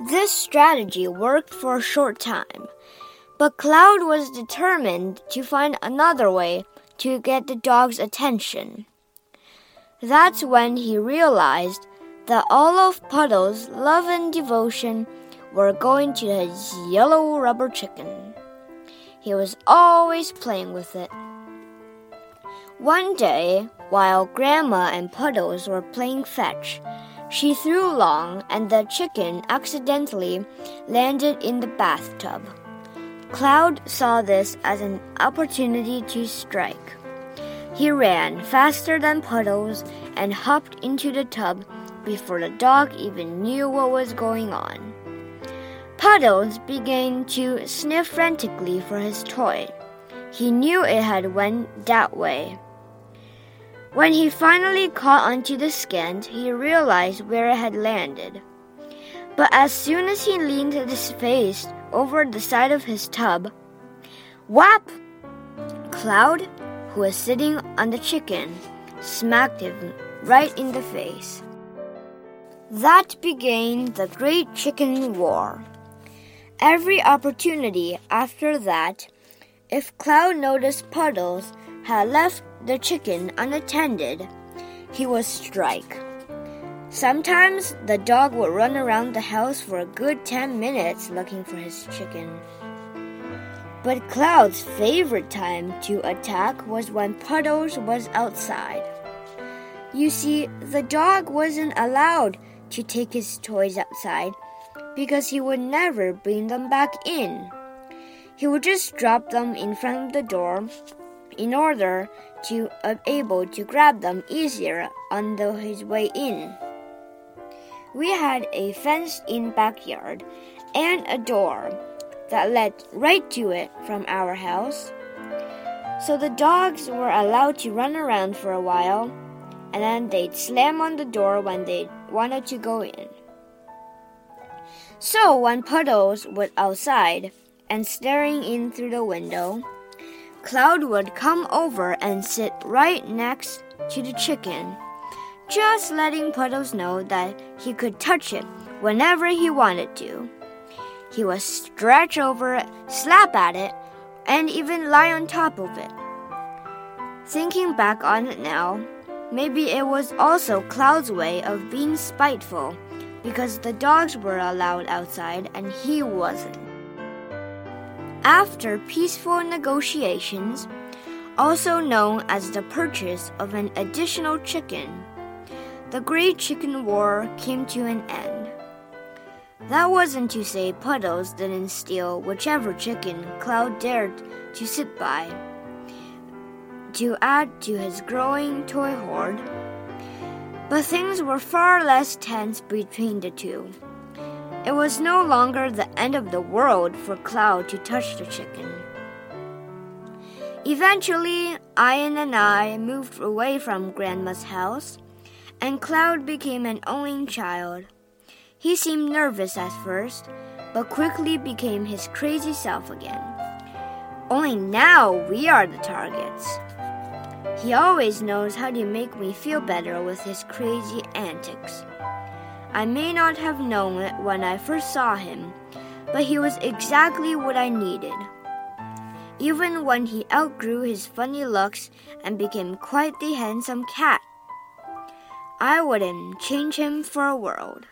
This strategy worked for a short time, but Cloud was determined to find another way to get the dog's attention. That's when he realized that all of Puddles' love and devotion were going to his yellow rubber chicken. He was always playing with it. One day, while Grandma and Puddles were playing fetch, she threw long and the chicken accidentally landed in the bathtub. Cloud saw this as an opportunity to strike. He ran faster than Puddles and hopped into the tub before the dog even knew what was going on. Puddles began to sniff frantically for his toy. He knew it had went that way. When he finally caught onto the skent, he realized where it had landed. But as soon as he leaned his face over the side of his tub, whap! Cloud, who was sitting on the chicken, smacked him right in the face. That began the Great Chicken War. Every opportunity after that, if Cloud noticed Puddles had left the chicken unattended, he would strike. Sometimes the dog would run around the house for a good 10 minutes looking for his chicken. But Cloud's favorite time to attack was when Puddles was outside. You see, the dog wasn't allowed to take his toys outside because he would never bring them back in. He would just drop them in front of the door in order to be able to grab them easier on the, his way in. We had a fenced-in backyard and a door that led right to it from our house. So the dogs were allowed to run around for a while, and then they'd slam on the door when they wanted to go in. So when Puddles was outside and staring in through the window, Cloud would come over and sit right next to the chicken, just letting Puddles know that he could touch it whenever he wanted to. He would stretch over it, slap at it, and even lie on top of it. Thinking back on it now, maybe it was also Cloud's way of being spiteful because the dogs were allowed outside and he wasn't. After peaceful negotiations, also known as the purchase of an additional chicken, the Great Chicken War came to an end. That wasn't to say Puddles didn't steal whichever chicken Cloud dared to sit by. To add to his growing toy hoard, but things were far less tense between the two. It was no longer the end of the world for Cloud to touch the chicken. Eventually, Ian and I moved away from Grandma's house, and Cloud became an only child. He seemed nervous at first, but quickly became his crazy self again. Only now we are the targets. He always knows how to make me feel better with his crazy antics. I may not have known it when I first saw him, but he was exactly what I needed. Even when he outgrew his funny looks and became quite the handsome cat, I wouldn't change him for a world.